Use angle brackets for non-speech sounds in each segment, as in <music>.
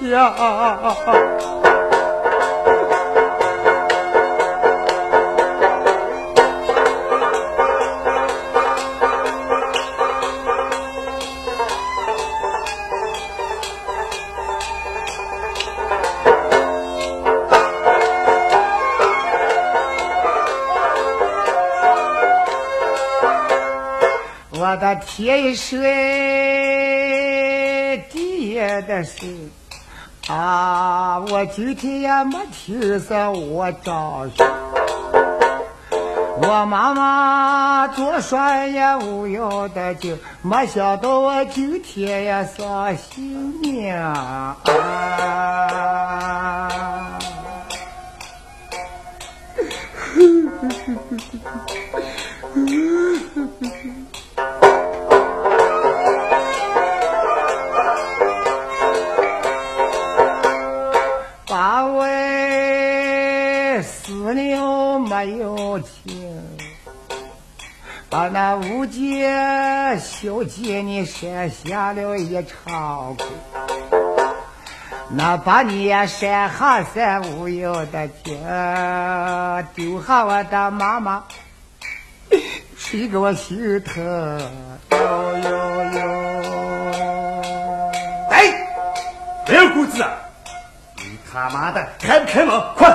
下。我的天水地的水。啊，我今天也没听说我长孙。我妈妈多说也无用的就没想到我今天也丧性命。啊 <laughs> 啊那五姐小姐你设下了一场空，那把你也山下三无用的情，丢下我的妈妈，谁给我心疼？哟哟哟！哎，二姑子，你他妈的开不开门？快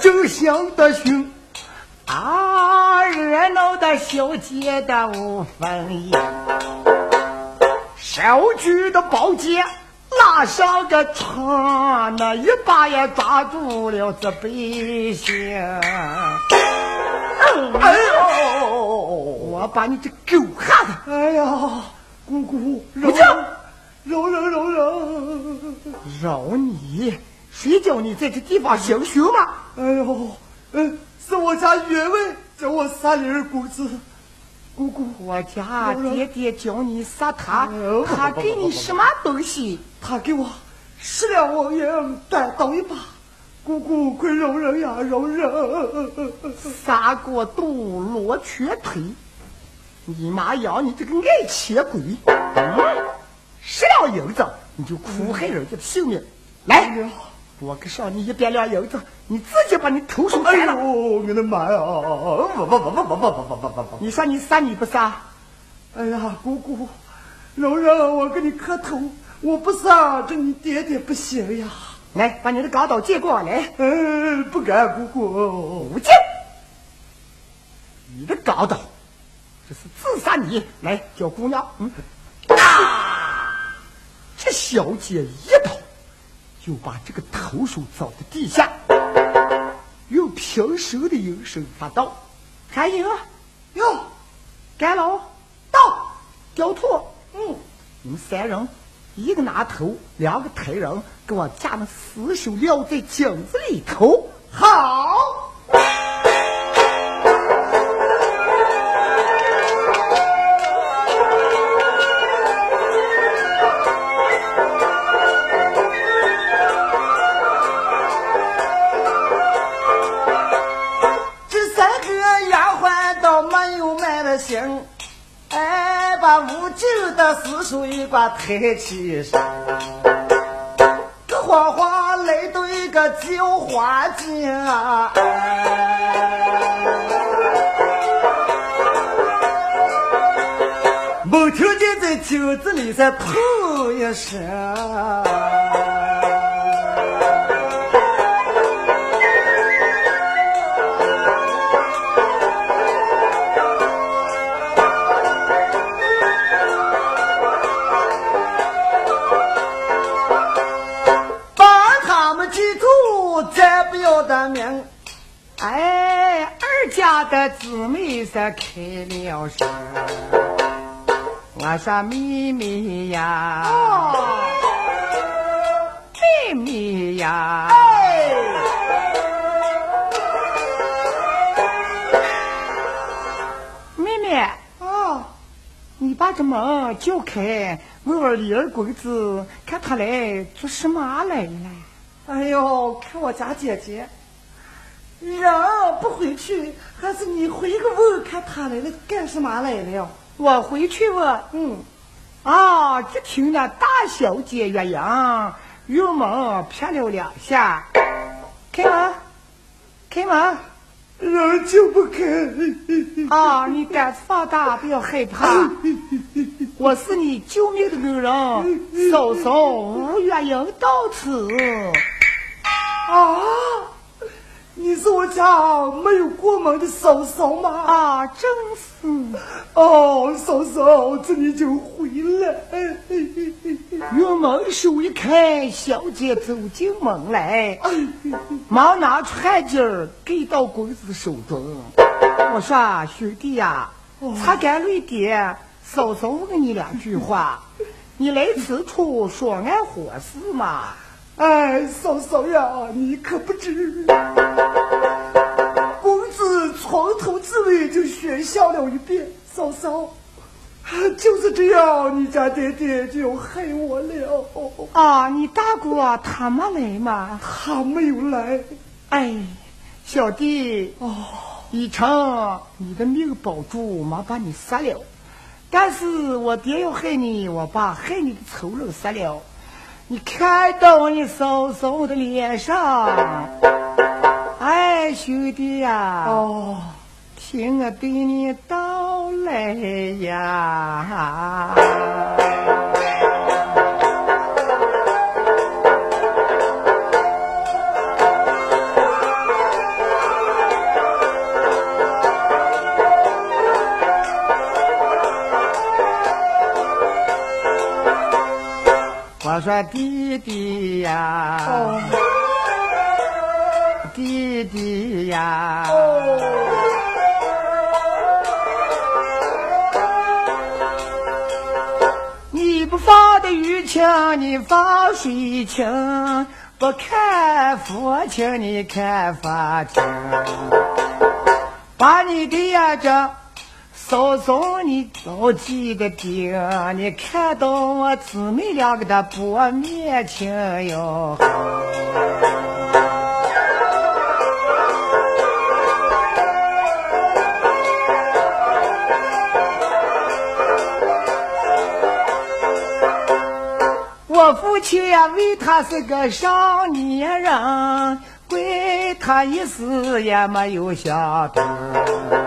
正香的熏啊，热闹的小姐的无分烟，小举的宝剑拉上个床，那一把也抓住了这百姓。哎呦，我把你这狗孩子！哎呀，姑姑，饶饶饶饶饶饶你！谁叫你在这地方行凶吗？哎呦，嗯，是我家员外叫我杀你二姑子。姑姑，我家爹爹叫你杀他，他给你什么东西？他给我十两黄银，带刀一把。姑姑，快饶人呀，饶人！杀过肚，罗瘸腿，你妈养你这个爱钱鬼！嗯，十两银子你就苦害人家的性命，来。我给上你一百两银子，你自己把你头手摘了。哎呦，我的妈呀！不不不不不不不不不不不！你说你杀你不杀？哎呀，姑姑，饶让我给你磕头，我不杀，这你爹爹不行呀！来，把你的钢刀借过来。嗯，不敢，姑姑。不借。你的钢刀，这是自杀你。来，叫姑娘。嗯。啊！这小姐一刀。就把这个头手扫在地下，用平手的音声发道：“还有，哟，干老到，雕兔，嗯，你们三人，一个拿头，两个抬人，给我架那死手撂在井子里头，好。”抬起身，这花花来到一个叫花间！没听见在酒子里在吐一声。妹是开了声，我说妹妹呀，哦，妹妹呀，哎，妹妹，哦，你把这门叫开，问问李二公子，看他来做什么来了？哎呦，看我家姐姐，人不回去，还是你回个问，看他来了干什么来了？我回去问。嗯，啊，只听那大小姐岳阳用门拍了两下，开门，开门。人就不开。啊，你胆子放大，不要害怕。<laughs> 我是你救命的恩人，嫂嫂吴月英到此。啊，你是我家没有过门的嫂嫂吗？啊，正是。哦，嫂嫂，这你就回来。院门手一开，小姐走进门来，<laughs> 忙拿出汗巾儿给到公子手中。我说兄弟呀、擦干泪点，嫂嫂问你两句话。你来此处说俺何事嘛？哎，嫂嫂呀，你可不知，公子从头至尾就学笑了一遍。嫂嫂，就是这样，你家爹爹就要害我了。啊，你大姑他没来吗？他没有来。哎，小弟，哦，以成你的命保住，妈把你杀了。但是我爹要害你，我把害你的仇人杀了。你看到你嫂嫂的脸上，哎，兄弟呀，哦，听我对你道来呀。我说弟弟呀，弟弟呀，你不放的雨情，你放水情；不看父亲，你看法情。把你的呀这嫂嫂你着急的盯，你看到我姊妹两个的薄面情哟。我父亲呀，为他是个少年人，怪他一时也没有想通。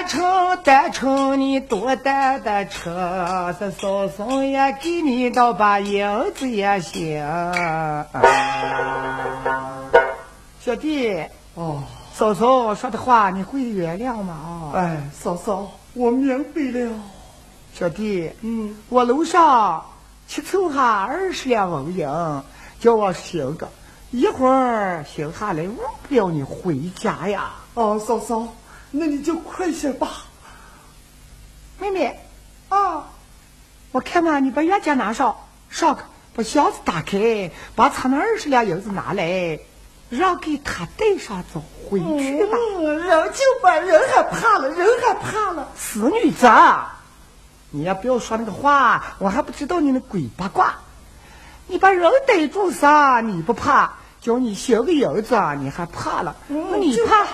单程单程，你多担的车，这嫂嫂也给你倒把银子也行。小弟，哦，嫂嫂说的话你会原谅吗？啊，哎，嫂嫂，我明白了。小弟，嗯，我楼上去凑下二十两纹银，叫我行个，一会儿行下来，忘不了你回家呀。哦，嫂嫂，那你就快些吧。妹妹，啊，我看嘛，你把原价拿上，上个把箱子打开，把他那二十两银子拿来，让给他带上走回去吧。嗯，人就把人还怕了，人还怕了。死女子啊，你也不要说那个话，我还不知道你那鬼八卦。你把人逮住啥？你不怕？叫你行个银子，你还怕了？嗯那你就怕？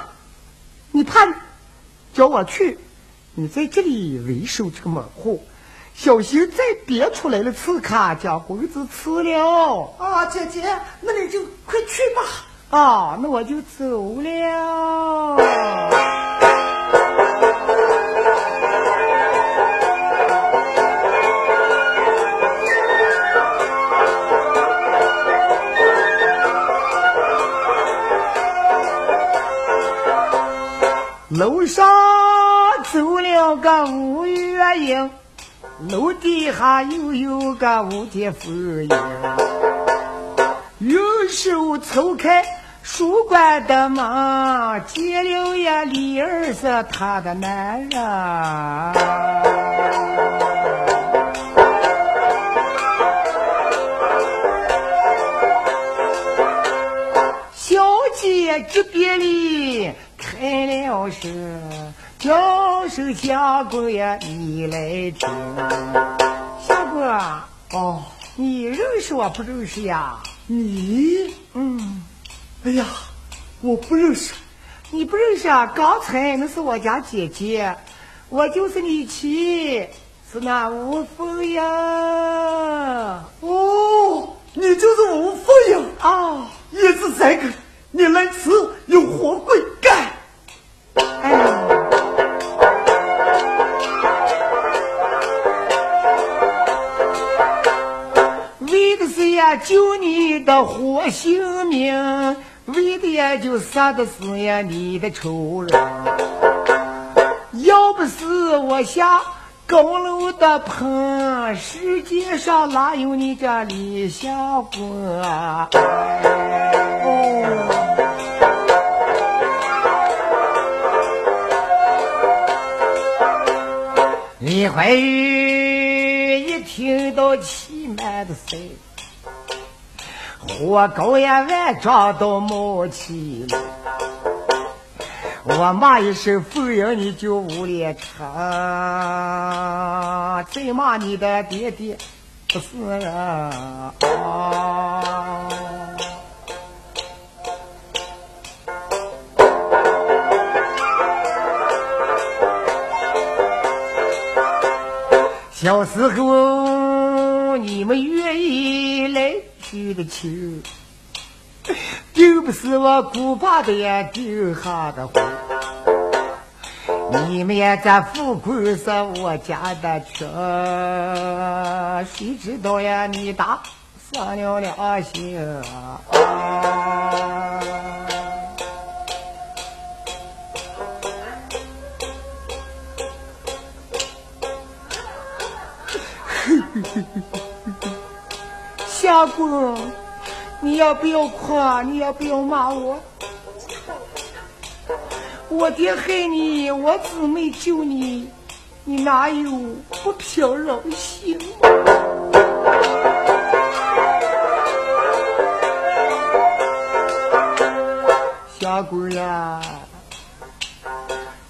你怕？叫我去，你在这里为首这个门户，小心再别出来了刺客，将公子吃了。啊，姐姐，那你就快去吧。啊，那我就走了。楼上走了个吴月英，楼底下又有个吴天夫人。用手抽开书馆的门，见了呀，李儿是他的男人。小姐这边里开了声，叫声下官呀，你来听。下官，哦，你认识我不认识呀？你，嗯，哎呀，我不认识。你不认识啊？刚才那是我家姐姐，我就是你妻，是那吴凤呀。哦，你就是吴凤英啊？也是这个，你来此有何贵干？哎。为的是呀救你的活性命，为的呀就杀的是呀你的仇人。要不是我下高楼的棚，世界上哪有你这李小官？哦。李怀玉一听到气满的声，火高呀万丈都冒气了。我骂一声妇人，你就无脸唱；再骂你的爹爹不是人。啊小时候你们愿意来娶的亲，并不是我姑爸的丢下的婚。你们呀这富贵是我家的权，谁知道呀你打伤了良心啊！<laughs> 相公，你要不要哭？你要不要骂我？<laughs> 我爹害你，我姊妹救你，你哪有不平人心？相公呀，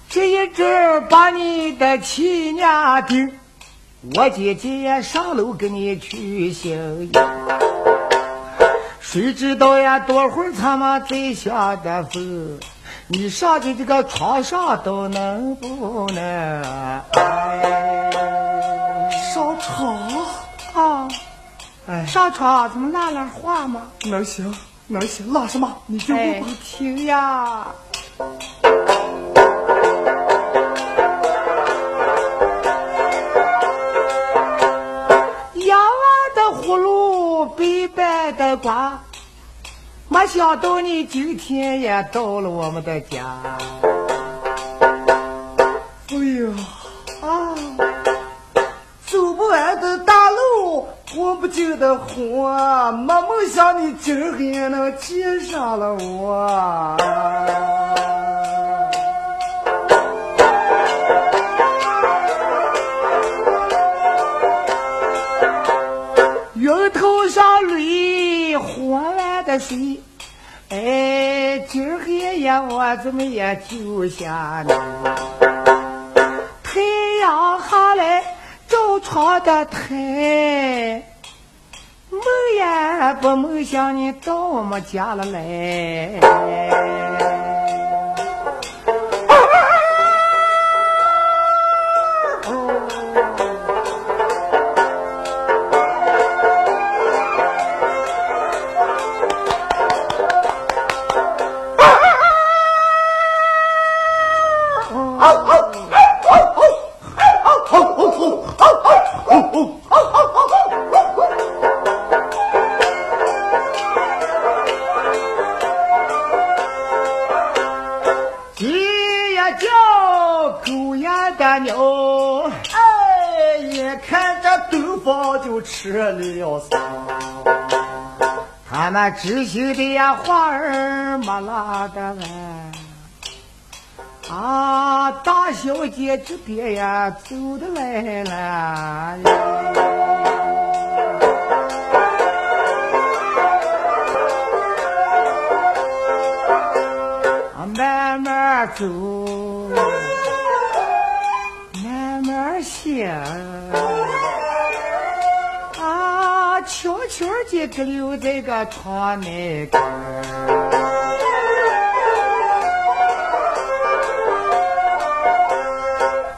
这一阵把你的亲娘定。我姐姐上楼给你取行衣，谁知道呀？多会儿他妈再下的风，你上的这个床上都能不能？上床啊？哎，上床怎么拉拉话吗？能行能行，拉什么？你就哎，听呀。白白的瓜，没想到你今天也到了我们的家。哎呀啊，走不完的大路，过不尽的河，没梦想你今天能见上了我。的水。哎，今儿个夜我怎么也就下你？太阳下来照床的台，梦也不梦想你到我们家了来。知心的呀花儿没拉的完。啊，大小姐这边呀走的来了，啊，慢慢走，慢慢行，悄悄地搁留在个窗内根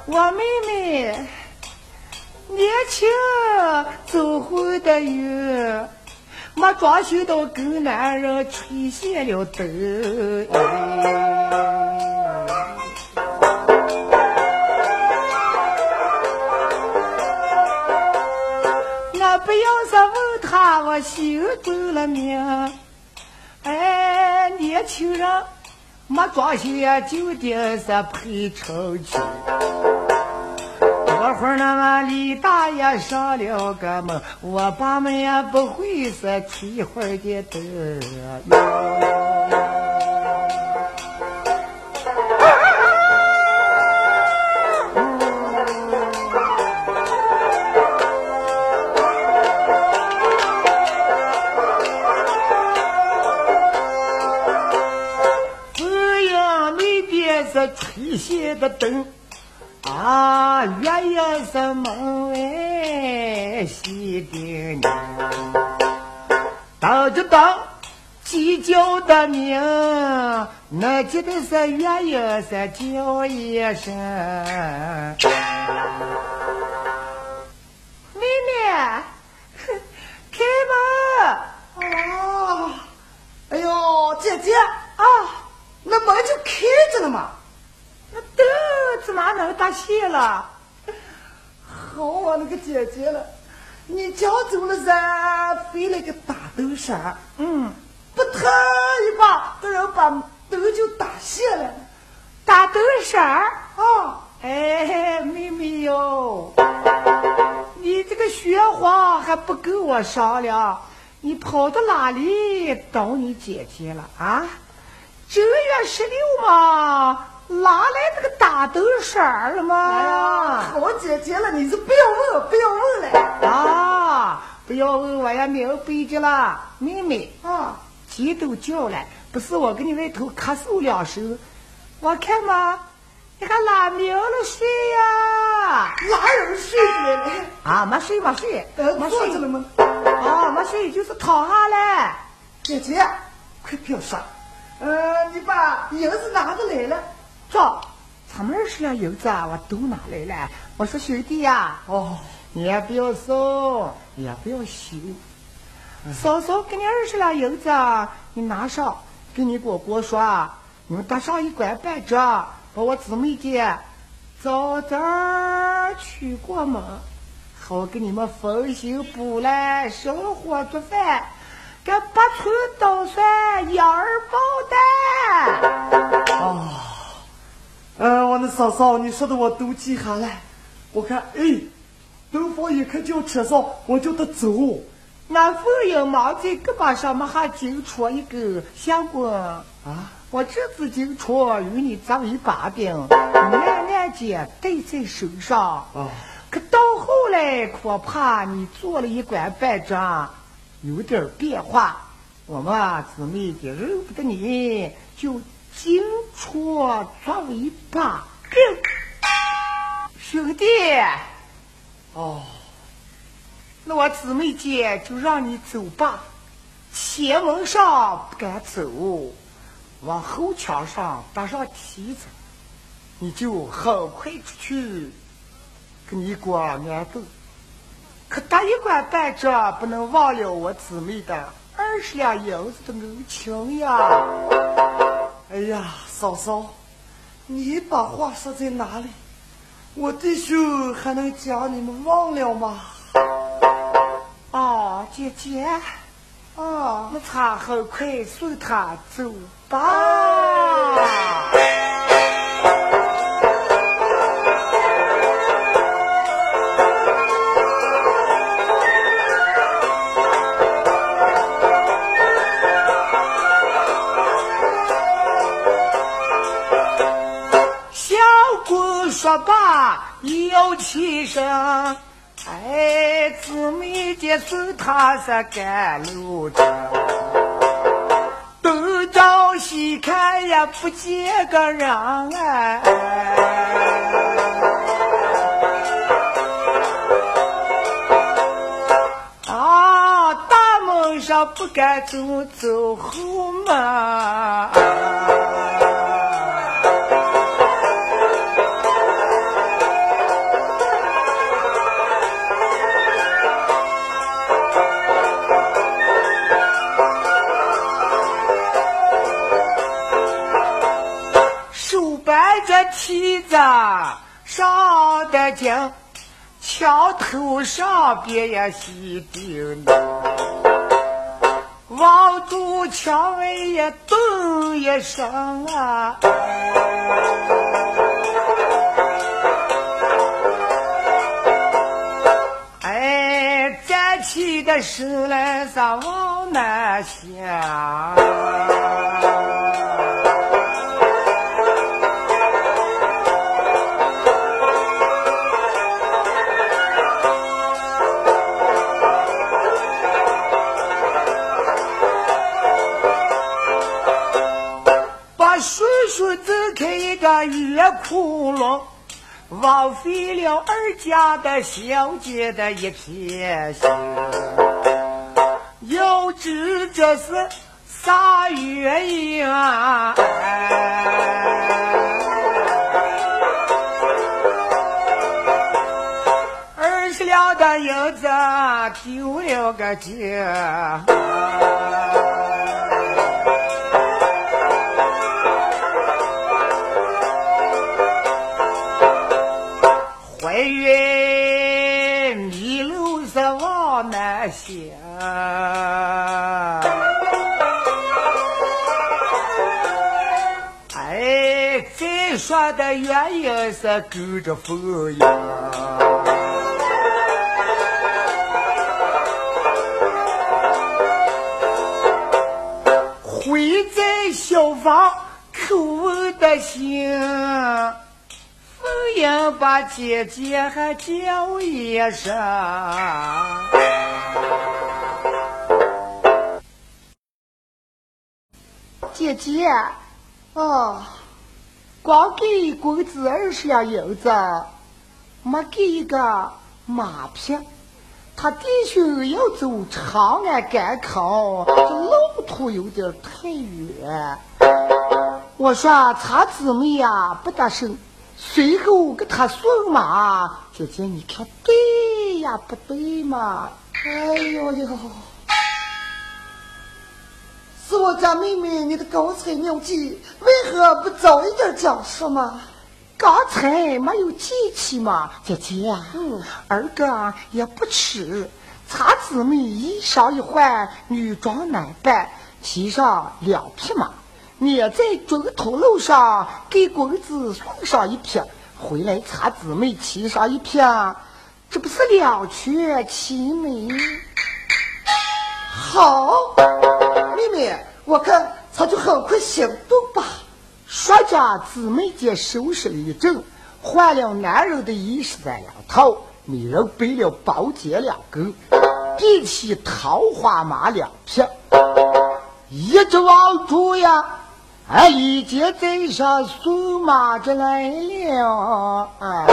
我妹妹年轻走回的远，没装修到给男人吹熄了灯。把，我心丢了命。哎，年轻人没装修呀，就得是配成亲。多会儿那么李大爷上了个门，我爸们也不会是提会儿的灯。是吹熄的灯。啊，原也是门外喜的娘，当着当鸡叫的鸣，那记得是原也是叫一声。<laughs> 妹妹，<laughs> 开门！啊！哎呦，姐姐啊，那门就开着了嘛。那灯怎么能打谢了？好啊，那个姐姐了，你叫走了噻，飞了个大灯闪，嗯，不疼一把，这人把灯就打谢了。打灯闪儿。啊，哎，妹妹哟，你这个学话还不跟我商量，你跑到哪里找你姐姐了啊？正月十六嘛，哪来这个打灯闪儿了嘛？哎呀，好姐姐了，你是不要问，不要问了。啊，不要问我也明白着了，妹妹，啊，鸡都叫了，不是我给你外头咳嗽两声，我看嘛，你还拉明了睡呀？哪有人睡着了？啊，没睡没睡，呃，没睡着了吗？啊，没睡，就是躺下了。姐姐，快不要说，呃，你把银子拿过来了。这咱们二十两银子，我都拿来了。我说兄弟呀、哦，你也不要送，也不要收，嫂嫂给你二十两银子，你拿上，跟你果果说，你们搭上一拐半折，把我姊妹姐早点娶过门，好给你们缝新补来，生火做饭，给八寸捣蒜，羊儿包蛋。哦，嗯，我的嫂嫂，你说的我都记下来。我看，哎，灯房一看就扯上，我就得走。那凤英忙在胳膊上没还紧戳一个香棍啊！我这次紧戳与你长一把柄，慢慢间戴在手上。啊，可到后来，恐怕你做了一官半职，有点变化。我们啊姊妹的认不得你，就金戳作为一把柄。兄弟，哦，那我姊妹姐就让你走吧，前门上不敢走，往后墙上搭上梯子，你就很快出去，跟你过安顿。可大一关半折，不能忘了我姊妹的二十两银子的恩情呀！哎呀，嫂嫂，你把话说在哪里？我弟兄还能将你们忘了吗？啊，姐姐，啊，那他很快送他走吧。把又起身，哎，姊妹姐送他是赶路着，东找西看也不见个人哎。啊，大门上不敢走走后门，子上的京，桥头上边也西顶望住墙外也咚一声啊！哎，站起的时来是往南想。个月窟窿，枉费了二家的小姐的一片心。要知这是啥原因啊？二十两的银子丢了个精。的原因是跟着风呀，回在小房口问的心，风英把姐姐还叫一声。姐姐，哦，光给公子二十两银子，没给一个马匹。他弟兄要走长安赶考，这路途有点太远。我说他姊妹呀不得胜，随后给他送马。姐姐，你看对呀不对嘛？哎呦呦！是我家妹妹，你的高才妙计，为何不早一点讲述嘛？刚才没有记起嘛，姐姐。嗯，二哥也不迟。茶姊妹衣裳一换，女装男扮，骑上两匹马，你在中途路上给公子送上一匹，回来茶姊妹骑上一匹，这不是两全其美？好。妹妹，我看他就很快行动吧。说着，姊妹间收拾了一阵，换了男人的衣衫两套，女人背了宝剑两根，比起桃花马两匹，一直往住呀，哎，立即在上送马着来了啊。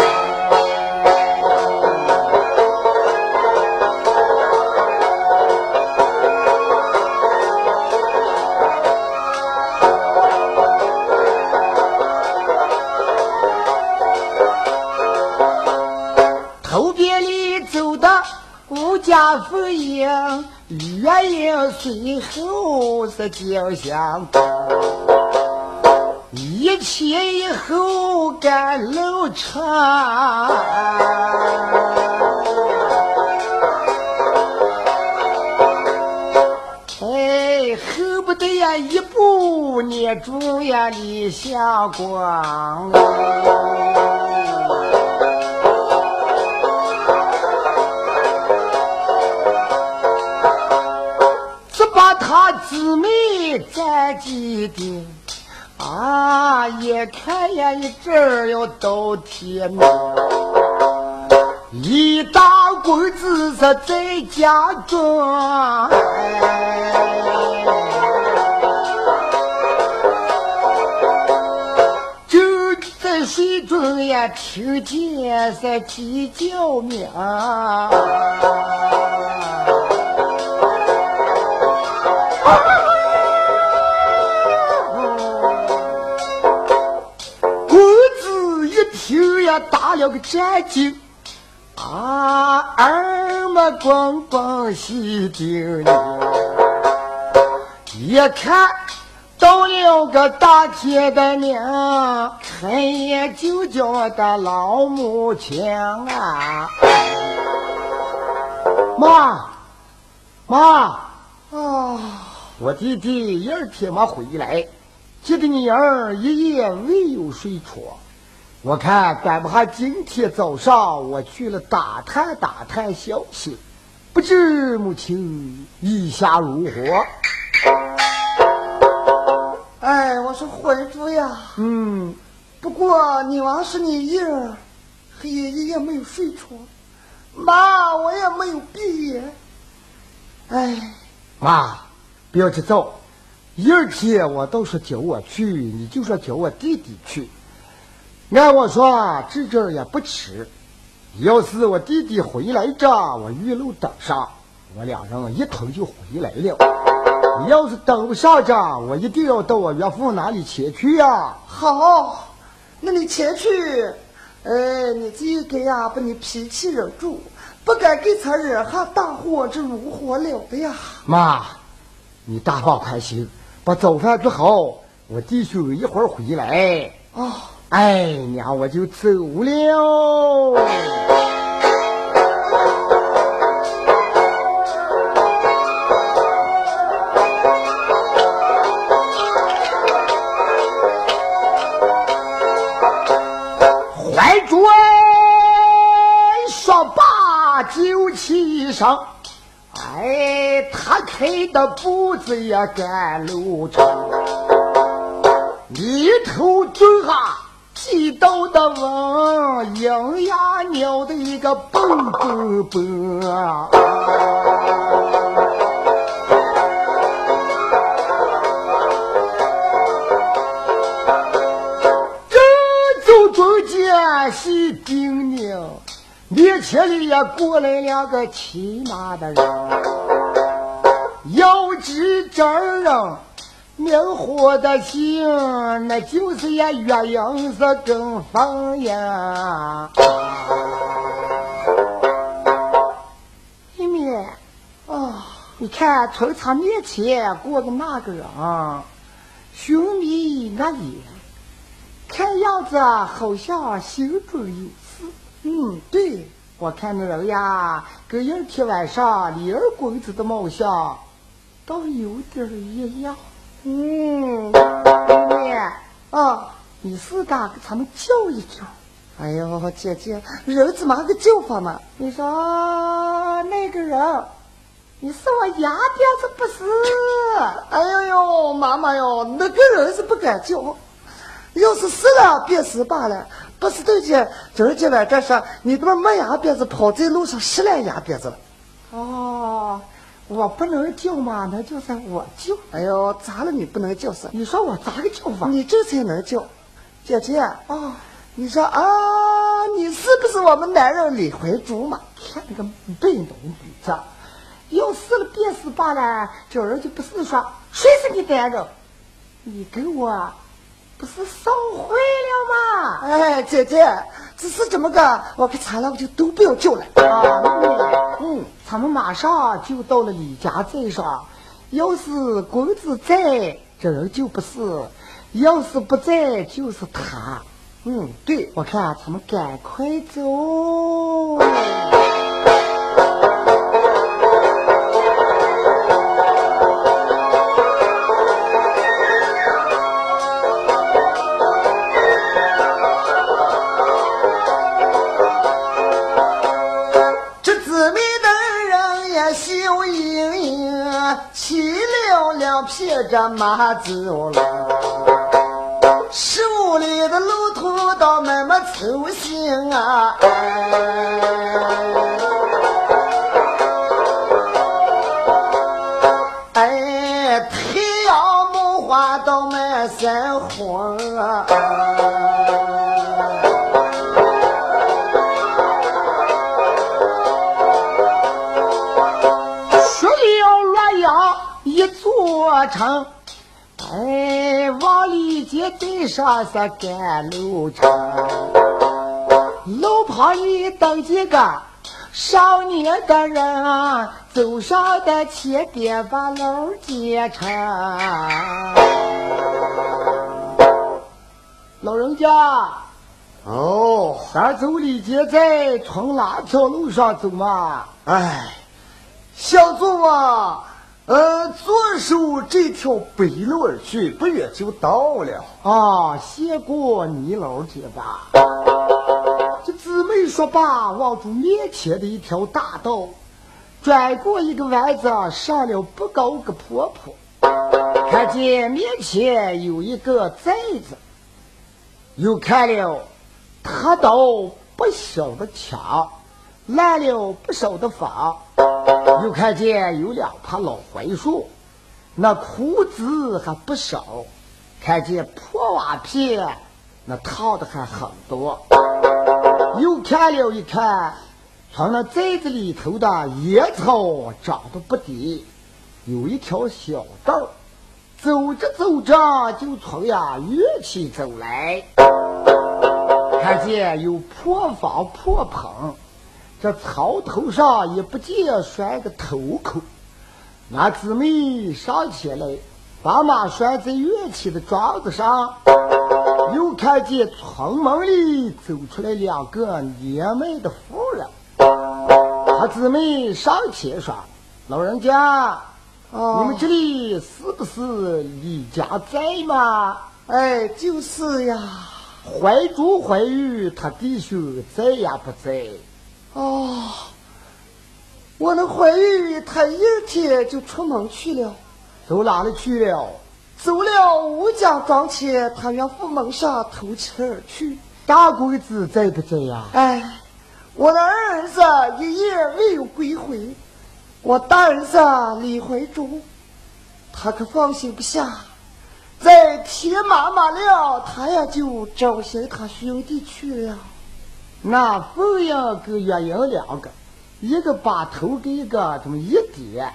家父应，月英随后是交相公，一前一后赶路程。哎，恨不得呀一步捏住呀李相公。姊妹在几的，啊，一看呀一阵儿又到天明，一大棍子是在家中，就在水中也听见是鸡叫鸣。了个战惊，啊，耳目光光细盯盯，一看到了个大铁的娘，看一眼就叫的老母亲啊！妈，妈，啊，我弟弟一儿天没回来，记得你儿一夜未有睡床。我看赶不上今天早上我去了打探打探消息，不知母亲意下如何？哎，我说回主呀，嗯，不过你王是你一儿，黑夜一夜没有睡床，妈我也没有闭眼。哎，妈，不要急躁，一二天我倒是叫我去，你就说叫我弟弟去。按我说，这阵儿也不迟。要是我弟弟回来着，我一路等上，我俩人一同就回来了。你要是等不上着，我一定要到我岳父那里前去呀。好，那你前去。哎，你这个呀，把你脾气忍住，不敢给他惹下大祸，这如何了的呀？妈，你大放宽心，把早饭做好，我弟兄一会儿回来。哦。哎，娘，我就走了。怀准说罢就起身，哎，他开的步子也赶路程，一头蹲下。气到的问，鹰牙鸟的一个蹦蹦蹦啊！正走中间细叮咛，面前里也过来两个骑马的人，要知真人。明火的心，那就是呀月影是跟风呀。妹妹，啊，你看从他面前过的那个人，雄眉恶眼，看样子好像心中有事。嗯，对，我看那人呀，跟一天晚上李二公子的貌相，倒有点一样。嗯，妹妹啊，你是打，给他们叫一叫。哎呦，姐姐，人怎么个叫法嘛？你说那个人，你是我牙边子不是？哎呦呦，妈妈哟，那个人是不敢叫。要是死了，便是罢了。不是的，姐，今儿今晚这是你他妈没牙边子，跑在路上失了牙边子了。哦。我不能叫嘛，那就是我叫。哎呦，咋了？你不能叫是？你说我咋个叫法？你这才能叫，姐姐啊！你说啊，你是不是我们男人李怀珠嘛？看那个背农女子，要死了便是罢了，叫人就不是说谁是你男人？你跟我不是烧坏了吗？哎，姐姐，只是这么个，我给查了，我就都不要叫了啊！嗯。他们马上就到了李家镇上，要是公子在，这人就不是；要是不在，就是他。嗯，对，我看咱们赶快走。这马走了，十五里的路途到慢慢走行啊。哎，城，哎，往里街对上是赶路程，路旁里等几个少年的人，走上的前边把楼接成。老人家，哦，咱走里街在从哪条路上走嘛？哎，小祖啊，呃，左手这条北路而去，不远就到了。啊，先过泥老街吧。这姊妹说罢，望住面前的一条大道，转过一个弯子，上了不高个坡坡，看见面前有一个寨子，又看了塌倒不小的墙，烂了不少的房，又看见有两棵老槐树，那枯枝还不少。看见破瓦片，那套的还很多。又看了一看，从那寨子里头的野草长得不低，有一条小道，走着走着就从呀院起走来，看见有破房破棚，这草头上也不见拴个头扣。俺姊妹上前来，把马拴在院前的桩子上，又看见从门里走出来两个年迈的妇人。他姊妹上前说：“老人家，哦你们这里是不是李家寨吗？哎，就是呀。怀珠、怀玉，他弟兄在呀不在？哦，我那怀孕，他一天就出门去了，走哪里去了？走了吴家庄前，他愿府门上偷气而去。大公子在不在呀？哎，我的二儿子一夜未有归回，我大儿子李怀忠，他可放心不下。在天麻麻了，他也就找寻他兄弟去了。那凤英跟月英两个，一个把头给一个这么一点，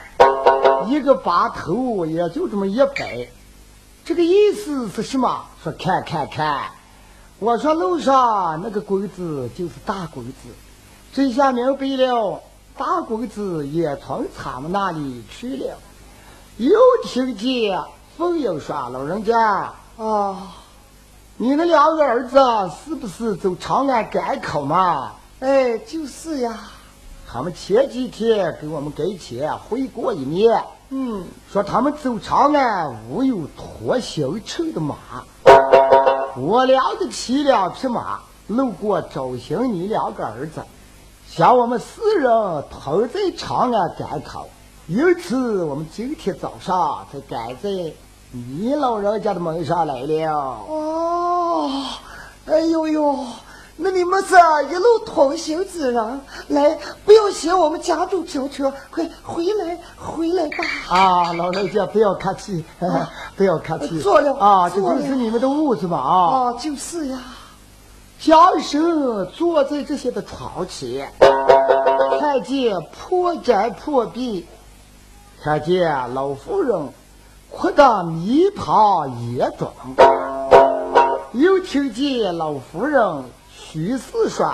一个把头也就这么一摆。这个意思是什么？说看看看，我说路上那个鬼子就是大鬼子，这下明白了，大鬼子也从他们那里去了。又听见凤英说：“老人家，啊，你那两个儿子是不是走长安赶考嘛？”哎，就是呀。他们前几天给我们跟前回过一面，嗯，说他们走长安无有脱行车的马，我两个骑两匹马路过找寻你两个儿子，想我们四人同在长安赶考，因此我们今天早上才赶在你老人家的门上来了。哦，哎呦呦，那你们是一路同行之人，来，不要嫌我们家中飘车，快回来，回来吧。啊，老人家不要客气，不要客气。坐了啊，这就是你们的屋子嘛啊。啊，就是呀。江生坐在这些的床前，看见破毡破壁，看见老妇人哭得面庞严重，又听见老夫人虚似说：“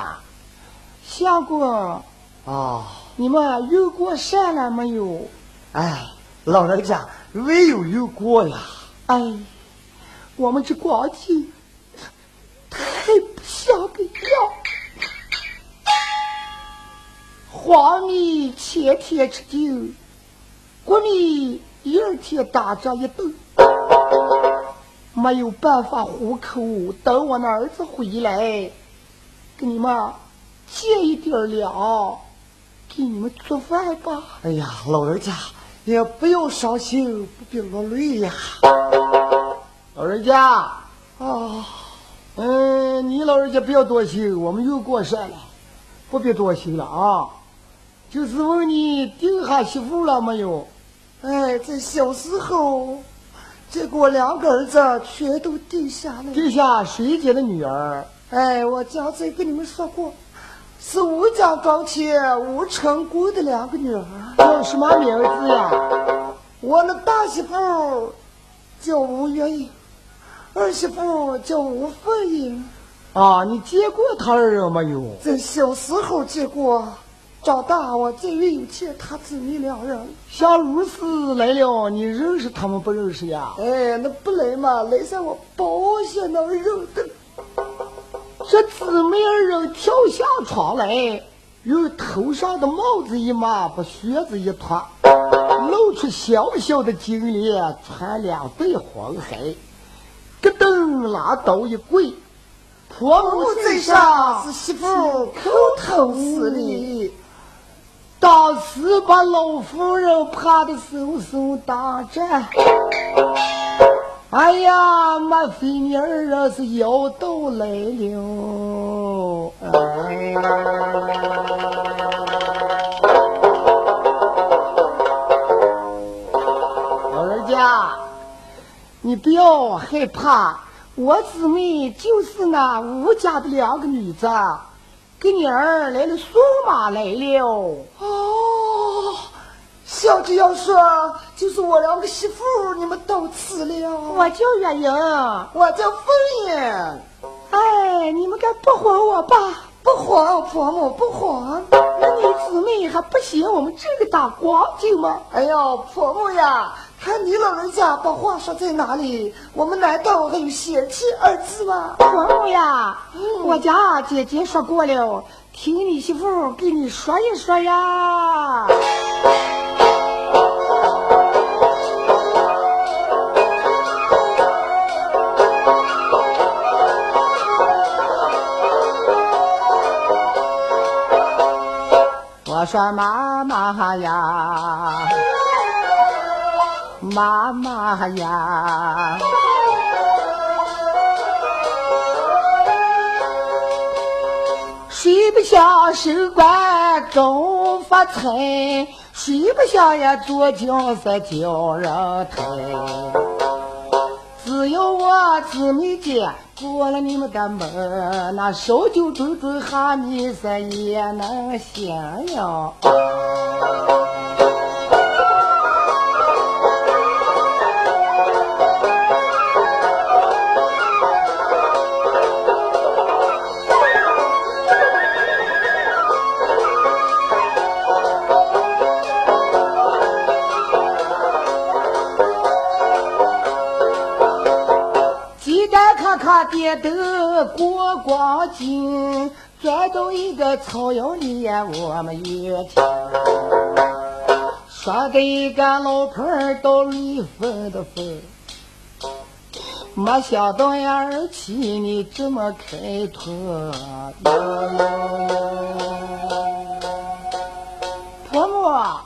相公啊，你们遇过山了没有？哎，老人家没有遇过呀。哎，我们这光景太不像个样。黄米前天吃酒，国米第二天打仗一顿，没有办法糊口。等我那儿子回来，给你们借一点粮，给你们做饭吧。哎呀，老人家也不要伤心，不必落泪呀。老人家，啊，嗯，你老人家不要多心，我们又过山了，不必多心了啊。就是问你定下媳妇了没有？哎，在小时候，结果两个儿子全都定下了。定下谁家的女儿？哎，我刚才跟你们说过，是吴家庄前吴成功的两个女儿。叫什么名字呀？我那大媳妇叫吴月英。二媳妇叫吴凤英，啊，你见过他二人没有？在小时候见过，长大我再没有见他姊妹两人。像如此来了，你认识他们不认识呀？哎，那不来嘛，来上我保险那认得。这姊妹二人跳下床来，用头上的帽子一抹，把靴子一脱，露出小小的金莲，穿两对黄鞋。咯噔，拿刀一跪，婆母在上，是媳妇叩头施礼。当时把老夫人怕的手手打颤。哎呀，莫非你二人是妖道来了？哎，老人家。你不要害怕，我姊妹就是那吴家的两个女子，给你儿来了送马来了。哦，小姐要说就是我两个媳妇，你们都吃了。我叫月英，我叫凤英。哎，你们该不还我吧？不还，婆母不还。那你姊妹还不嫌我们这个大光景吗？哎呦，婆母呀！看你老人家把话说在哪里？我们难道还有嫌弃二字吗？婆母呀，我家姐姐说过了，听你媳妇给你说一说呀。说妈妈呀。妈妈呀，睡不想升官中发财，睡不想呀做将士叫人抬。只要我姊妹姐过了你们的门，那烧酒顿顿哈你是也能行呀。点灯过光景，转到一个草窑里呀，我们约听。说给一个老婆儿到离婚的分，没想到呀，儿妻你这么开脱。婆婆，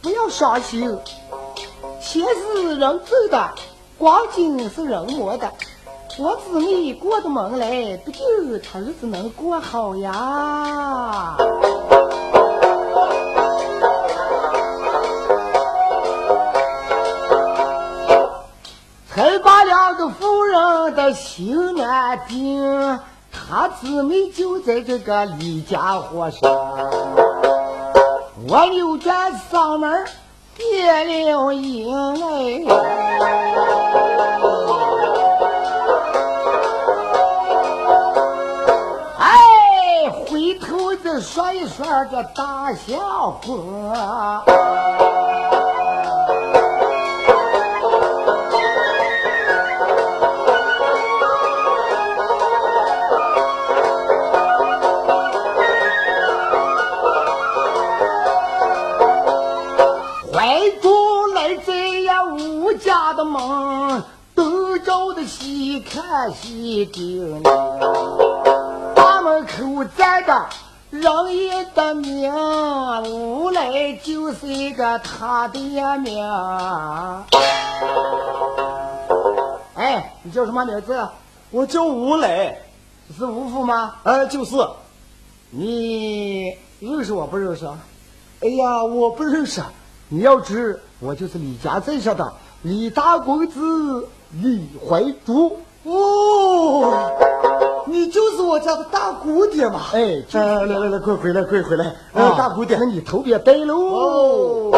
不要伤心，钱是人挣的，光景是人磨的。我姊妹过的门来，不就他日子能过好呀？才把两个夫人的心安定，他姊妹就在这个李家火上。我扭转嗓门点了音哎。你说这大笑话，怀中来在呀吴家的门，东照的西看西盯，大门口站着。人也的名，无赖就是一个他的名。哎，你叫什么名字？我叫吴磊，是吴父吗？哎，就是。你认识我不认识？哎呀，我不认识。你要知，我就是李家镇上的李大公子李怀珠。哦，你就是我家的大姑爹嘛？哎，来来来，快回来，快回来！呃，大姑爹，那你头别呆喽。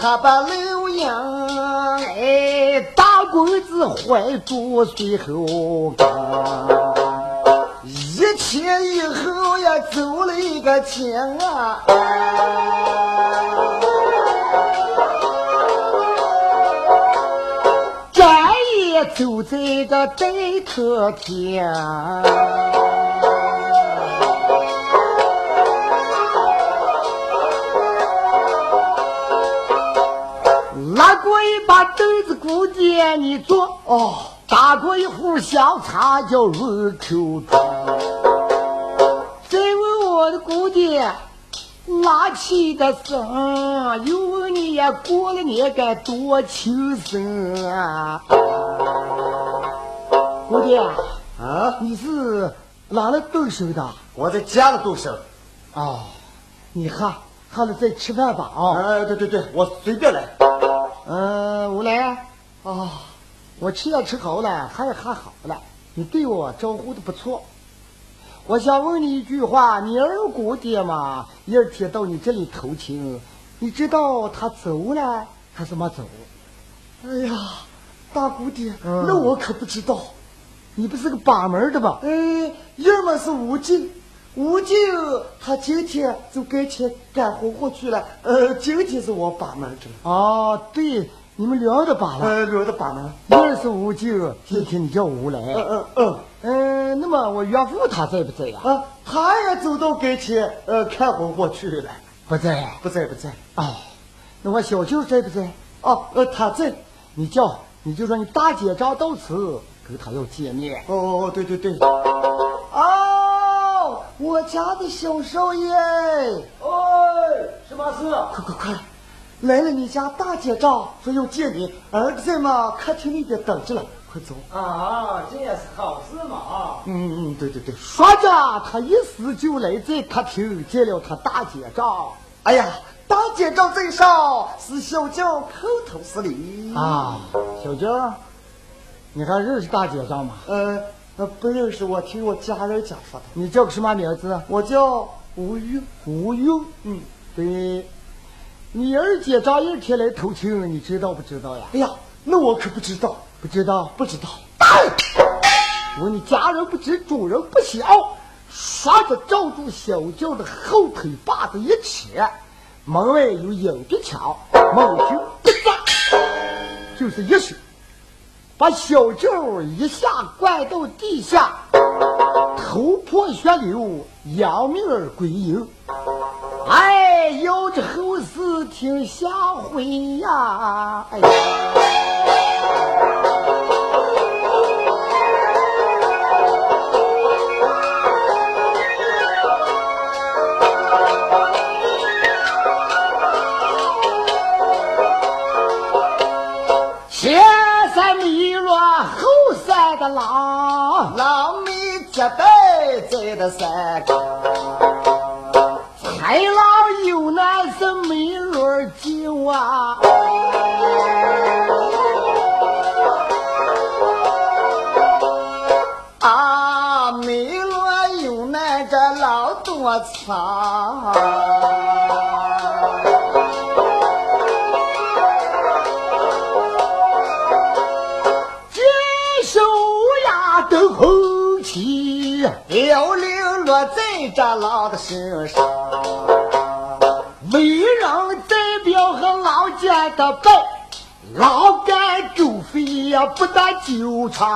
他把刘洋，哎，大公子怀住随后跟，一天以后呀，走了一个天啊，战也走在个白头天。把凳子姑爹你坐哦，打过一壶香茶叫入口装。姑爹，拉气的声，又问你呀，过了年该多轻松啊？姑爹啊，你是哪里动手的？我在家里动手。哦，你喝喝了再吃饭吧啊！哎，对对对，我随便来。嗯，吴来啊，我吃也吃好了，喝也喝好了，你对我招呼的不错。我想问你一句话，你二姑爹嘛，一天到你这里偷情，你知道他走了还是没走？哎呀，大姑爹，那我可不知道。你不是个把门的吧？哎，要么是吴静，吴静他今天就该去干活活去了。呃，今天是我把门的。哦，对，你们聊的把了。呃，聊的把门。二是吴静，今天你叫吴来。嗯嗯嗯。嗯，那么我岳父他在不在呀？啊，他也走到跟前呃看活活去了。不在，不在，不在。哦，那我小舅在不在？哦，呃，他在。你叫，你就说你大姐张到此跟他要见面。哦哦哦，对对对。哦，我家的小少爷。哎，什么事？快快快，来了！你家大姐丈说要见你，儿子在嘛客厅里边等着了，快走。啊，这也是好事嘛啊。嗯嗯，对对对。说着，他一时就来在客厅见了他大姐丈。哎呀，大姐丈在上，是小舅叩头施礼。啊，小舅。你还认识大姐丈吗？呃，不认识。我听我家人讲说的。你叫个什么名字？我叫吴玉。吴玉。嗯，对。你二姐丈一天来偷情，你知道不知道呀？哎呀，那我可不知道，不知道，不知道。我你家人不知，主人不晓。说着，照住小舅的后腿把子一扯，门外有影壁墙，猛听一扎，就是一声。把小舅一下灌到地下，头破血流，扬命而归营。哎，要这后事听下回呀！哎呀。的山岗，在这狼的身上，为人代表和老家的拜，狼干狗飞呀不得纠缠。